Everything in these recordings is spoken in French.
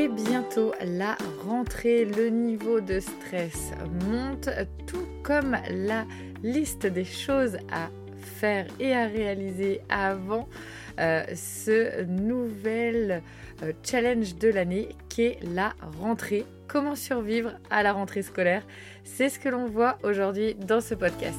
C'est bientôt la rentrée, le niveau de stress monte, tout comme la liste des choses à faire et à réaliser avant euh, ce nouvel euh, challenge de l'année qui est la rentrée. Comment survivre à la rentrée scolaire? C'est ce que l'on voit aujourd'hui dans ce podcast.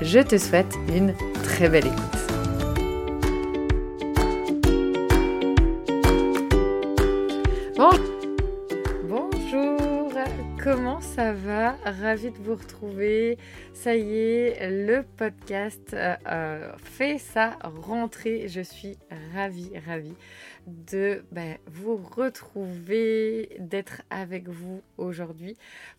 Je te souhaite une très belle écoute. Bonjour, comment ça va? Ravi de vous retrouver. Ça y est, le podcast euh, fait sa rentrée. Je suis ravie, ravie de ben, vous retrouver, d'être avec vous aujourd'hui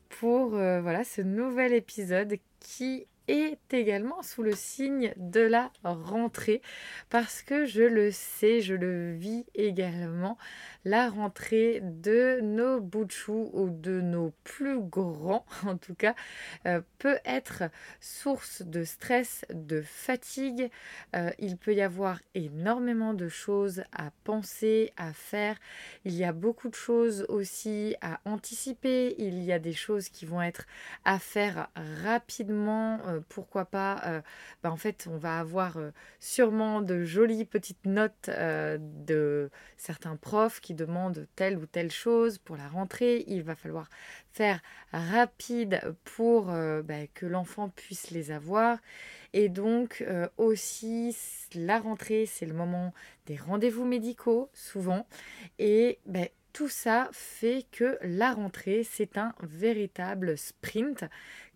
pour euh, voilà ce nouvel épisode qui est également sous le signe de la rentrée parce que je le sais, je le vis également, la rentrée de nos chou ou de nos plus grands en tout cas euh, peut être source de stress, de fatigue. Euh, il peut y avoir énormément de choses à penser, à faire. Il y a beaucoup de choses aussi à anticiper. Il y a des choses qui vont être à faire rapidement. Euh, pourquoi pas bah, En fait, on va avoir sûrement de jolies petites notes de certains profs qui demande telle ou telle chose pour la rentrée. Il va falloir faire rapide pour euh, bah, que l'enfant puisse les avoir. Et donc euh, aussi, la rentrée, c'est le moment des rendez-vous médicaux, souvent. Et bah, tout ça fait que la rentrée, c'est un véritable sprint,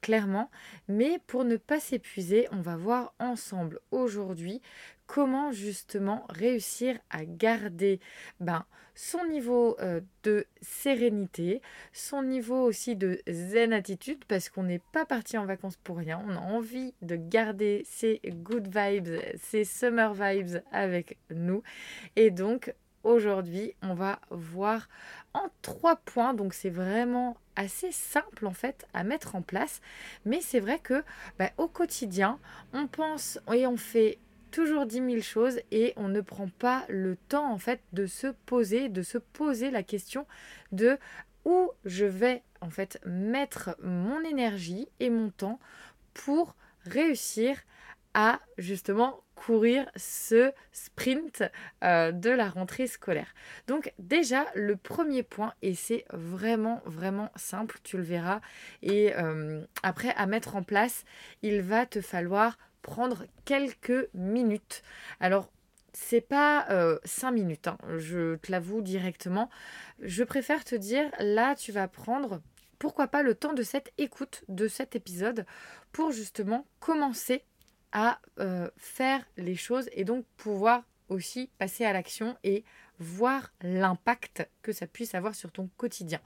clairement. Mais pour ne pas s'épuiser, on va voir ensemble aujourd'hui comment justement réussir à garder ben, son niveau euh, de sérénité, son niveau aussi de zen attitude, parce qu'on n'est pas parti en vacances pour rien, on a envie de garder ces good vibes, ces summer vibes avec nous. Et donc aujourd'hui, on va voir en trois points, donc c'est vraiment assez simple en fait à mettre en place, mais c'est vrai que ben, au quotidien, on pense et on fait toujours dix mille choses et on ne prend pas le temps en fait de se poser, de se poser la question de où je vais en fait mettre mon énergie et mon temps pour réussir à justement courir ce sprint euh, de la rentrée scolaire. Donc déjà le premier point et c'est vraiment vraiment simple, tu le verras et euh, après à mettre en place, il va te falloir prendre quelques minutes. Alors, c'est pas euh, cinq minutes, hein, je te l'avoue directement. Je préfère te dire, là, tu vas prendre, pourquoi pas, le temps de cette écoute de cet épisode pour justement commencer à euh, faire les choses et donc pouvoir aussi passer à l'action et voir l'impact que ça puisse avoir sur ton quotidien.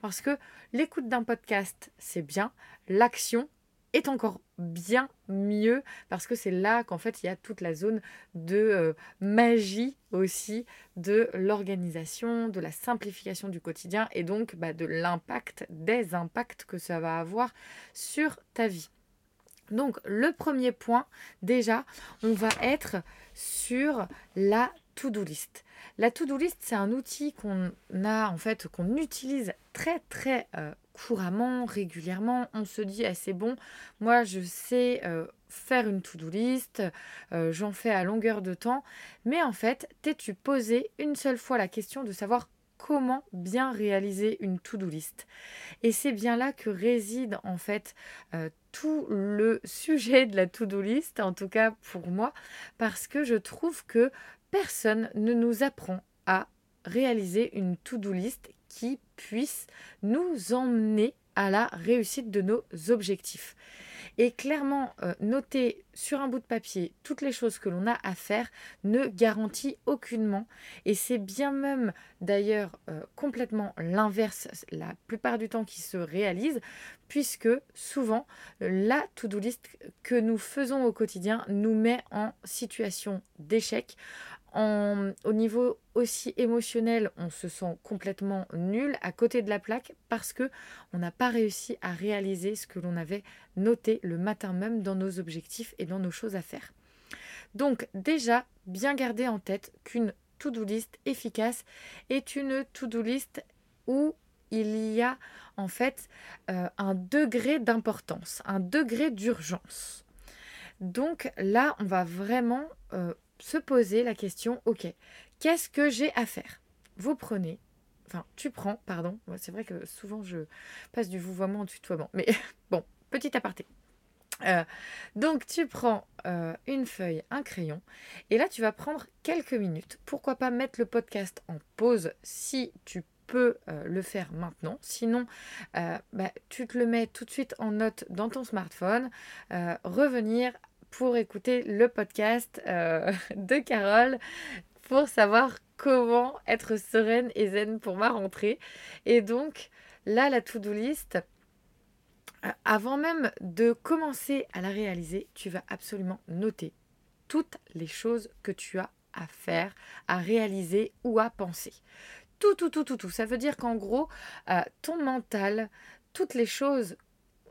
Parce que l'écoute d'un podcast, c'est bien, l'action, est encore bien mieux parce que c'est là qu'en fait il y a toute la zone de euh, magie aussi de l'organisation, de la simplification du quotidien et donc bah, de l'impact, des impacts que ça va avoir sur ta vie. Donc le premier point, déjà, on va être sur la to-do list. La to-do list, c'est un outil qu'on a en fait, qu'on utilise très très euh, couramment, régulièrement. On se dit, assez bon, moi je sais euh, faire une to-do list, euh, j'en fais à longueur de temps. Mais en fait, t'es-tu posé une seule fois la question de savoir comment bien réaliser une to-do list? Et c'est bien là que réside en fait tout le sujet de la to-do list, en tout cas pour moi, parce que je trouve que personne ne nous apprend à réaliser une to-do list qui puisse nous emmener à la réussite de nos objectifs. Et clairement, euh, noter sur un bout de papier toutes les choses que l'on a à faire ne garantit aucunement. Et c'est bien même d'ailleurs euh, complètement l'inverse la plupart du temps qui se réalise, puisque souvent la to-do list que nous faisons au quotidien nous met en situation d'échec au niveau aussi émotionnel, on se sent complètement nul à côté de la plaque parce que on n'a pas réussi à réaliser ce que l'on avait noté le matin même dans nos objectifs et dans nos choses à faire. Donc déjà, bien garder en tête qu'une to-do list efficace est une to-do list où il y a en fait euh, un degré d'importance, un degré d'urgence. Donc là, on va vraiment euh, se poser la question, ok, qu'est-ce que j'ai à faire? Vous prenez, enfin tu prends, pardon, c'est vrai que souvent je passe du vouvoiement au tutoiement, mais bon, petit aparté. Euh, donc tu prends euh, une feuille, un crayon, et là tu vas prendre quelques minutes. Pourquoi pas mettre le podcast en pause si tu peux euh, le faire maintenant. Sinon, bah, tu te le mets tout de suite en note dans ton smartphone. revenir pour écouter le podcast euh, de Carole pour savoir comment être sereine et zen pour ma rentrée. Et donc, là, la to-do list, euh, avant même de commencer à la réaliser, tu vas absolument noter toutes les choses que tu as à faire, à réaliser ou à penser. Tout, tout, tout, tout, tout. Ça veut dire qu'en gros, euh, ton mental, toutes les choses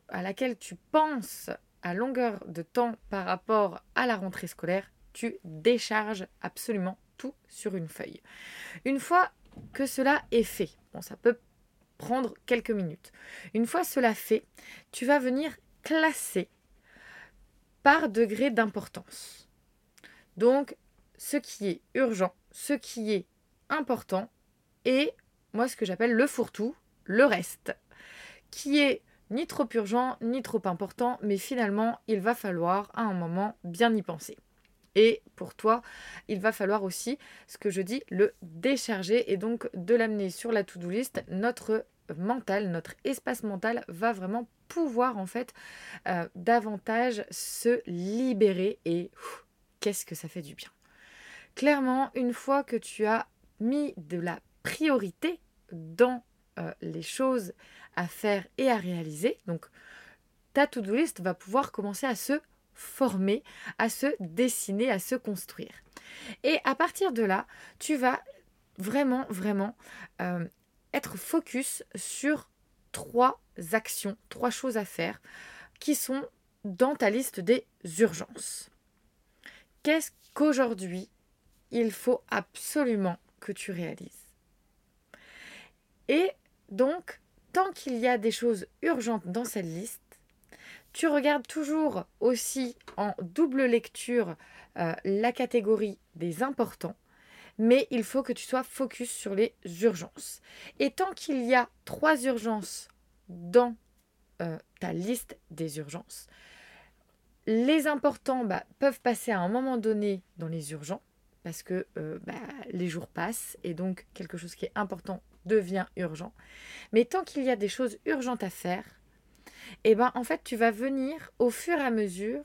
à laquelle tu penses longueur de temps par rapport à la rentrée scolaire, tu décharges absolument tout sur une feuille. Une fois que cela est fait, bon, ça peut prendre quelques minutes. Une fois cela fait, tu vas venir classer par degré d'importance. Donc, ce qui est urgent, ce qui est important, et moi ce que j'appelle le fourre-tout, le reste, qui est ni trop urgent, ni trop important, mais finalement, il va falloir à un moment bien y penser. Et pour toi, il va falloir aussi, ce que je dis, le décharger et donc de l'amener sur la to-do list. Notre mental, notre espace mental va vraiment pouvoir en fait euh, davantage se libérer et qu'est-ce que ça fait du bien. Clairement, une fois que tu as mis de la priorité dans euh, les choses à faire et à réaliser. Donc, ta to-do list va pouvoir commencer à se former, à se dessiner, à se construire. Et à partir de là, tu vas vraiment, vraiment euh, être focus sur trois actions, trois choses à faire qui sont dans ta liste des urgences. Qu'est-ce qu'aujourd'hui il faut absolument que tu réalises? Et donc, tant qu'il y a des choses urgentes dans cette liste, tu regardes toujours aussi en double lecture euh, la catégorie des importants, mais il faut que tu sois focus sur les urgences. Et tant qu'il y a trois urgences dans euh, ta liste des urgences, les importants bah, peuvent passer à un moment donné dans les urgents, parce que euh, bah, les jours passent et donc quelque chose qui est important devient urgent. Mais tant qu'il y a des choses urgentes à faire, eh ben en fait tu vas venir au fur et à mesure,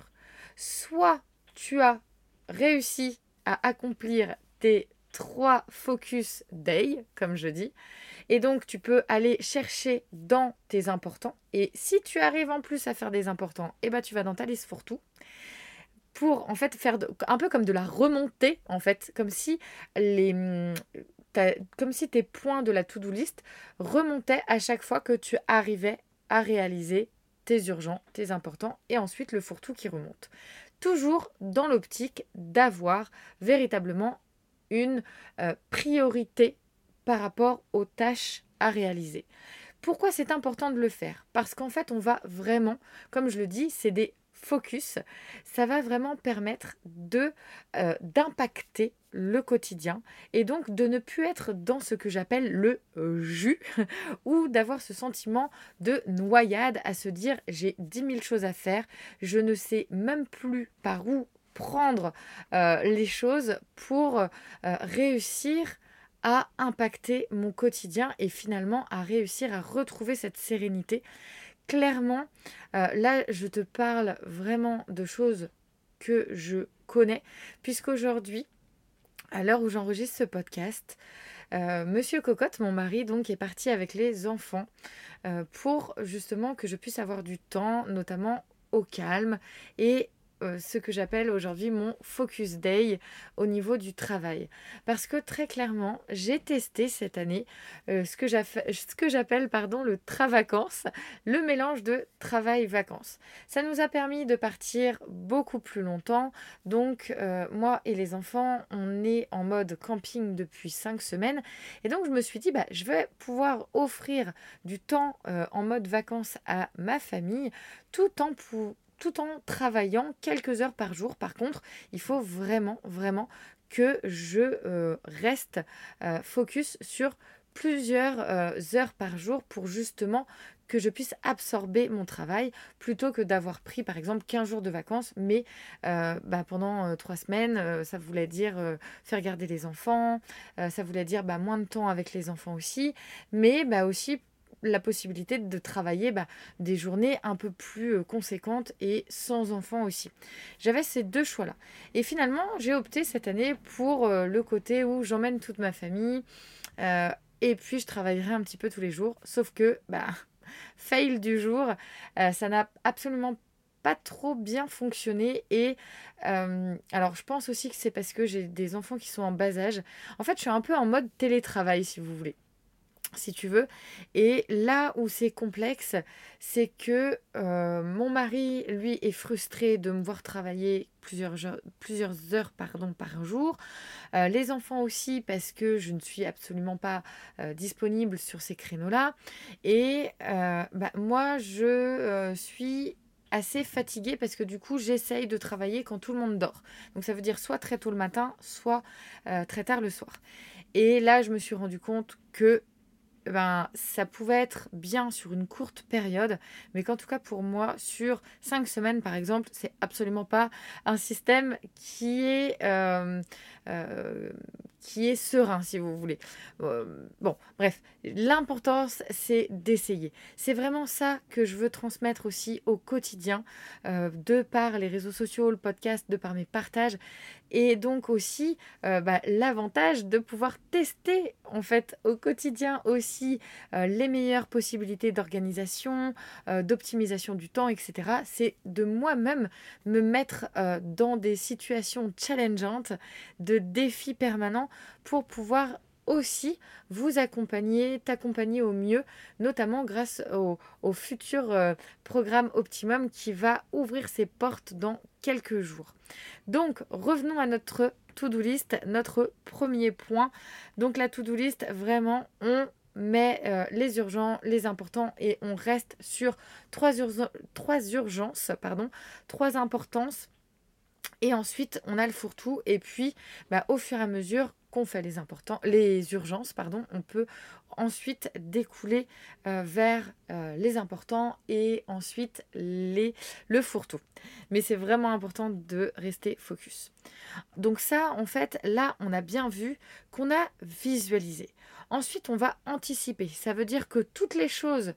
soit tu as réussi à accomplir tes trois focus day, comme je dis, Et donc, tu peux aller chercher dans tes importants. Et si tu arrives en plus à faire des importants, eh ben, tu vas dans ta liste pour tout pour en fait faire un peu comme de la remontée en fait comme si les comme si tes points de la to-do list remontaient à chaque fois que tu arrivais à réaliser tes urgents, tes importants et ensuite le fourre-tout qui remonte. Toujours dans l'optique d'avoir véritablement une euh, priorité par rapport aux tâches à réaliser. Pourquoi c'est important de le faire? Parce qu'en fait, on va vraiment, comme je le dis, c'est focus, ça va vraiment permettre de euh, d'impacter le quotidien et donc de ne plus être dans ce que j'appelle le euh, jus ou d'avoir ce sentiment de noyade à se dire j'ai 10 000 choses à faire, je ne sais même plus par où prendre euh, les choses pour réussir à impacter mon quotidien et finalement à réussir à retrouver cette sérénité clairement, euh, là, je te parle vraiment de choses que je connais, puisqu'aujourd'hui, à l'heure où j'enregistre ce podcast, euh, Monsieur Cocotte, mon mari, donc, est parti avec les enfants euh, pour justement que je puisse avoir du temps, notamment au calme et euh, ce que j'appelle aujourd'hui mon focus day au niveau du travail. Parce que très clairement, j'ai testé cette année euh, ce que j'appelle pardon le travacance, le mélange de travail-vacances. Ça nous a permis de partir beaucoup plus longtemps. Donc euh, moi et les enfants, on est en mode camping depuis cinq semaines. Et donc je me suis dit, bah, je vais pouvoir offrir du temps en mode vacances à ma famille tout en, pour, tout en travaillant quelques heures par jour. Par contre, il faut vraiment, vraiment que je euh, reste euh, focus sur plusieurs euh, heures par jour pour justement que je puisse absorber mon travail plutôt que d'avoir pris par exemple 15 jours de vacances mais bah, pendant trois semaines ça voulait dire faire garder les enfants ça voulait dire bah, moins de temps avec les enfants aussi mais bah, aussi la possibilité de travailler bah, des journées un peu plus euh, conséquentes et sans enfants aussi. J'avais ces deux choix-là. Et finalement, j'ai opté cette année pour euh, le côté où j'emmène toute ma famille euh, et puis je travaillerai un petit peu tous les jours. Sauf que, bah, fail du jour, ça n'a absolument pas trop bien fonctionné et alors je pense aussi que c'est parce que j'ai des enfants qui sont en bas âge. En fait, je suis un peu en mode télétravail si vous voulez si tu veux. Et là où c'est complexe, c'est que euh, mon mari, lui, est frustré de me voir travailler plusieurs, heures par jour. Euh, les enfants aussi, parce que je ne suis absolument pas euh, disponible sur ces créneaux-là. Et bah, moi, je suis assez fatiguée parce que du coup j'essaye de travailler quand tout le monde dort. Donc ça veut dire soit très tôt le matin, soit très tard le soir. Et là je me suis rendu compte que ben, ça pouvait être bien sur une courte période, mais qu'en tout cas pour moi, sur cinq semaines par exemple, c'est absolument pas un système qui est, euh, qui est serein, si vous voulez. Euh, bon, bref, l'importance, c'est d'essayer. C'est vraiment ça que je veux transmettre aussi au quotidien, de par les réseaux sociaux, le podcast, de par mes partages, et donc aussi bah, l'avantage de pouvoir tester en fait au quotidien aussi les meilleures possibilités d'organisation, d'optimisation du temps, etc. C'est de moi-même me mettre dans des situations challengeantes, de défis permanents pour pouvoir aussi vous accompagner, t'accompagner au mieux, notamment grâce au, futur euh, programme Optimum qui va ouvrir ses portes dans quelques jours. Donc, revenons à notre to-do list, notre premier point. Donc, la to-do list, vraiment, on met euh, les urgents, les importants et on reste sur trois, trois urgences, pardon, trois importances et ensuite, on a le fourre-tout. Et puis, bah, au fur et à mesure qu'on fait les importants, les urgences, pardon, on peut ensuite découler euh, vers euh, les importants et ensuite les, le fourre-tout. Mais c'est vraiment important de rester focus. Donc ça, en fait, là, on a bien vu qu'on a visualisé. Ensuite, on va anticiper. Ça veut dire que toutes les choses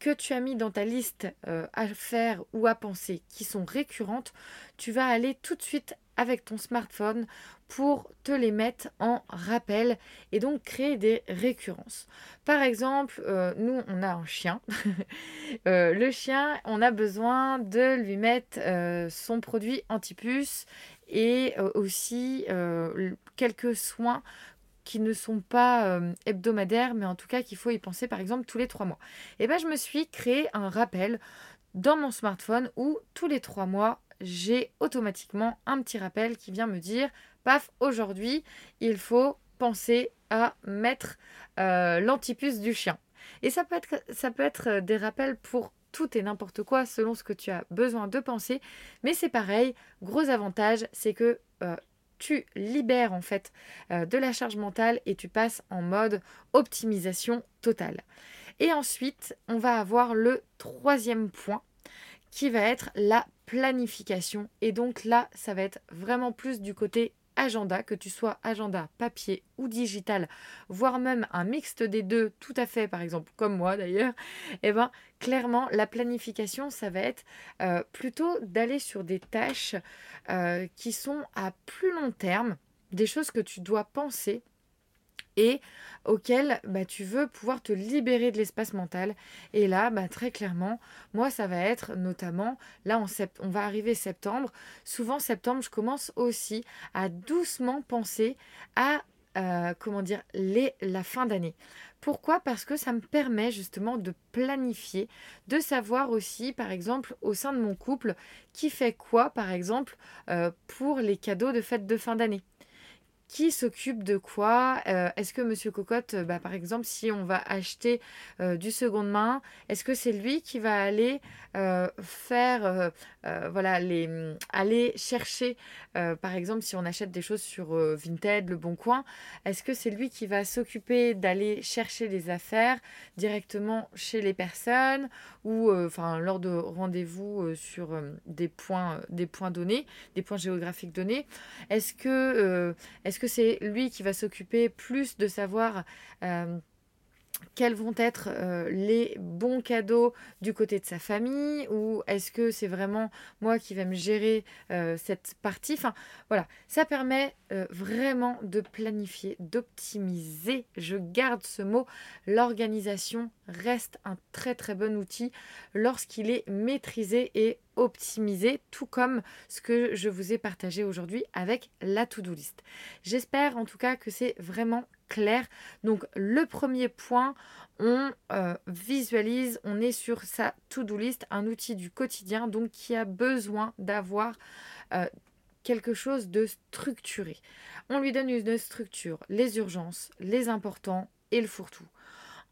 que tu as mis dans ta liste euh, à faire ou à penser qui sont récurrentes, tu vas aller tout de suite avec ton smartphone pour te les mettre en rappel et donc créer des récurrences. Par exemple, euh, nous, on a un chien. Euh, le chien, on a besoin de lui mettre son produit anti-puce et aussi quelques soins qui ne sont pas hebdomadaires, mais en tout cas qu'il faut y penser par exemple tous les trois mois. Et bien je me suis créé un rappel dans mon smartphone où tous les trois mois, j'ai automatiquement un petit rappel qui vient me dire, paf, aujourd'hui, il faut penser à mettre euh, l'antipuce du chien. Et ça peut, être, ça peut être euh, des rappels pour tout et n'importe quoi selon ce que tu as besoin de penser. Mais c'est pareil, gros avantage, c'est que euh, tu libères en fait de la charge mentale et tu passes en mode optimisation totale. Et ensuite, on va avoir le troisième point qui va être la planification. Et donc là, ça va être vraiment plus du côté agenda, que tu sois agenda papier ou digital, voire même un mixte des deux, tout à fait, par exemple, comme moi d'ailleurs, eh ben clairement, la planification, ça va être euh, plutôt d'aller sur des tâches euh, qui sont à plus long terme, des choses que tu dois penser et auquel bah, tu veux pouvoir te libérer de l'espace mental. Et là, bah, très clairement, moi, ça va être notamment, là, on va arriver septembre. Souvent, septembre, je commence aussi à doucement penser à, euh, comment dire, les, la fin d'année. Pourquoi? Parce que ça me permet justement de planifier, de savoir aussi, par exemple, au sein de mon couple, qui fait quoi, par exemple, euh, pour les cadeaux de fête de fin d'année qui s'occupe de quoi? Euh, Est-ce que Monsieur Cocotte, euh, bah, par exemple, si on va acheter euh, du seconde main, est-ce que c'est lui qui va aller faire, voilà, les, mm, aller chercher, par exemple, si on achète des choses sur Vinted, Le Bon Coin, est-ce que c'est lui qui va s'occuper d'aller chercher les affaires directement chez les personnes ou, enfin, lors de rendez-vous sur des points, des points donnés, des points géographiques donnés? Est-ce que, est-ce c'est lui qui va s'occuper plus de savoir euh, quels vont être euh, les bons cadeaux du côté de sa famille ou est-ce que c'est vraiment moi qui vais me gérer euh, cette partie? Enfin voilà, ça permet vraiment de planifier, d'optimiser. Je garde ce mot. L'organisation reste un très très bon outil lorsqu'il est maîtrisé et optimiser, tout comme ce que je vous ai partagé aujourd'hui avec la to-do list. J'espère en tout cas que c'est vraiment clair. Donc le premier point, on euh, visualise, on est sur sa to-do list, un outil du quotidien, donc qui a besoin d'avoir euh, quelque chose de structuré. On lui donne une structure, les urgences, les importants et le fourre-tout.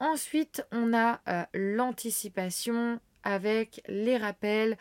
Ensuite, on a euh, l'anticipation avec les rappels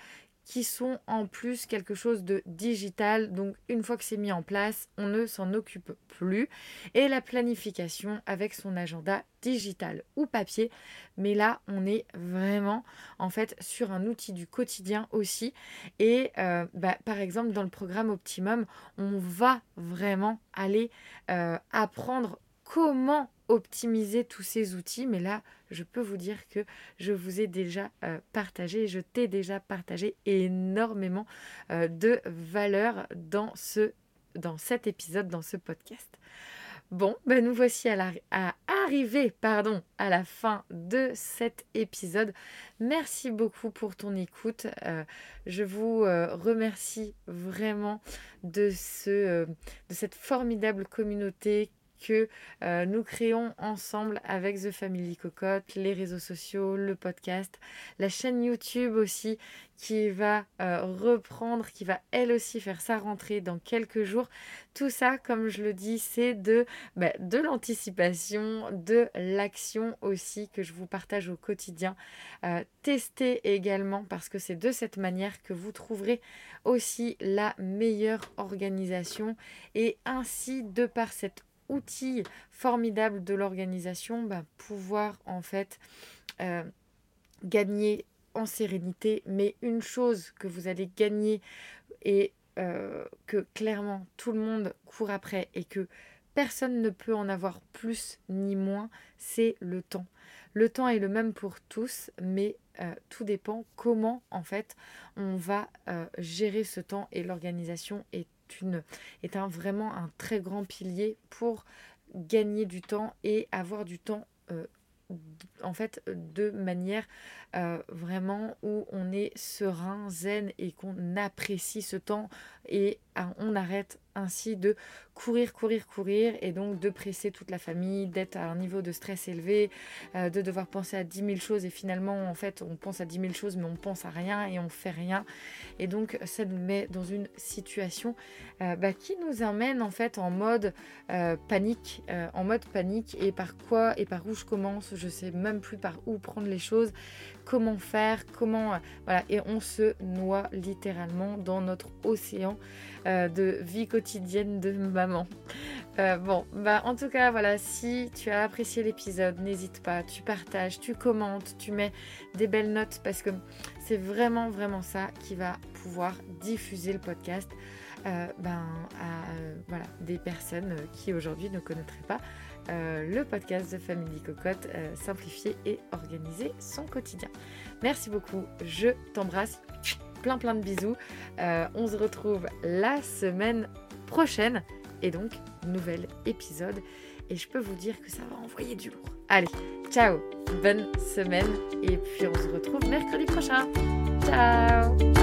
qui sont en plus quelque chose de digital. Donc une fois que c'est mis en place, on ne s'en occupe plus. Et la planification avec son agenda digital ou papier. Mais là, on est vraiment en fait sur un outil du quotidien aussi. Et euh, bah, par exemple, dans le programme Optimum, on va vraiment aller euh, apprendre comment optimiser tous ces outils. Mais là, je peux vous dire que je vous ai déjà euh, partagé, je t'ai déjà partagé énormément euh, de valeur dans, ce, dans cet épisode, dans ce podcast. Bon, ben nous voici à, la, à arriver pardon, à la fin de cet épisode. Merci beaucoup pour ton écoute. Euh, je vous remercie vraiment de, ce, de cette formidable communauté que euh, nous créons ensemble avec The Family Cocotte, les réseaux sociaux, le podcast, la chaîne YouTube aussi qui va euh, reprendre, qui va elle aussi faire sa rentrée dans quelques jours. Tout ça, comme je le dis, c'est de, bah, de l'anticipation, de l'action aussi que je vous partage au quotidien. Euh, testez également parce que c'est de cette manière que vous trouverez aussi la meilleure organisation et ainsi de par cette outil formidable de l'organisation, bah, pouvoir en fait euh, gagner en sérénité. Mais une chose que vous allez gagner et euh, que clairement tout le monde court après et que personne ne peut en avoir plus ni moins, c'est le temps. Le temps est le même pour tous, mais euh, tout dépend comment en fait on va gérer ce temps et l'organisation est une, est un, vraiment un très grand pilier pour gagner du temps et avoir du temps en fait de manière euh, vraiment où on est serein, zen et qu'on apprécie ce temps et ah, on arrête ainsi de courir, courir, courir et donc de presser toute la famille, d'être à un niveau de stress élevé, euh, de devoir penser à 10 000 choses et finalement en fait on pense à 10 000 choses mais on pense à rien et on fait rien. Et donc ça nous met dans une situation euh, bah, qui nous amène en fait en mode panique, en mode panique. Et par quoi et par où je commence, je sais même plus par où prendre les choses comment faire, comment... Euh, voilà, et on se noie littéralement dans notre océan euh, de vie quotidienne de maman. Euh, bon, bah en tout cas, voilà, si tu as apprécié l'épisode, n'hésite pas, tu partages, tu commentes, tu mets des belles notes parce que c'est vraiment, vraiment ça qui va pouvoir diffuser le podcast ben, à voilà, des personnes qui aujourd'hui ne connaîtraient pas euh, le podcast de Family Cocotte, euh, simplifier et organiser son quotidien. Merci beaucoup, je t'embrasse, plein plein de bisous. Euh, on se retrouve la semaine prochaine et donc nouvel épisode. Et je peux vous dire que ça va envoyer du lourd. Allez, ciao, bonne semaine et puis on se retrouve mercredi prochain. Ciao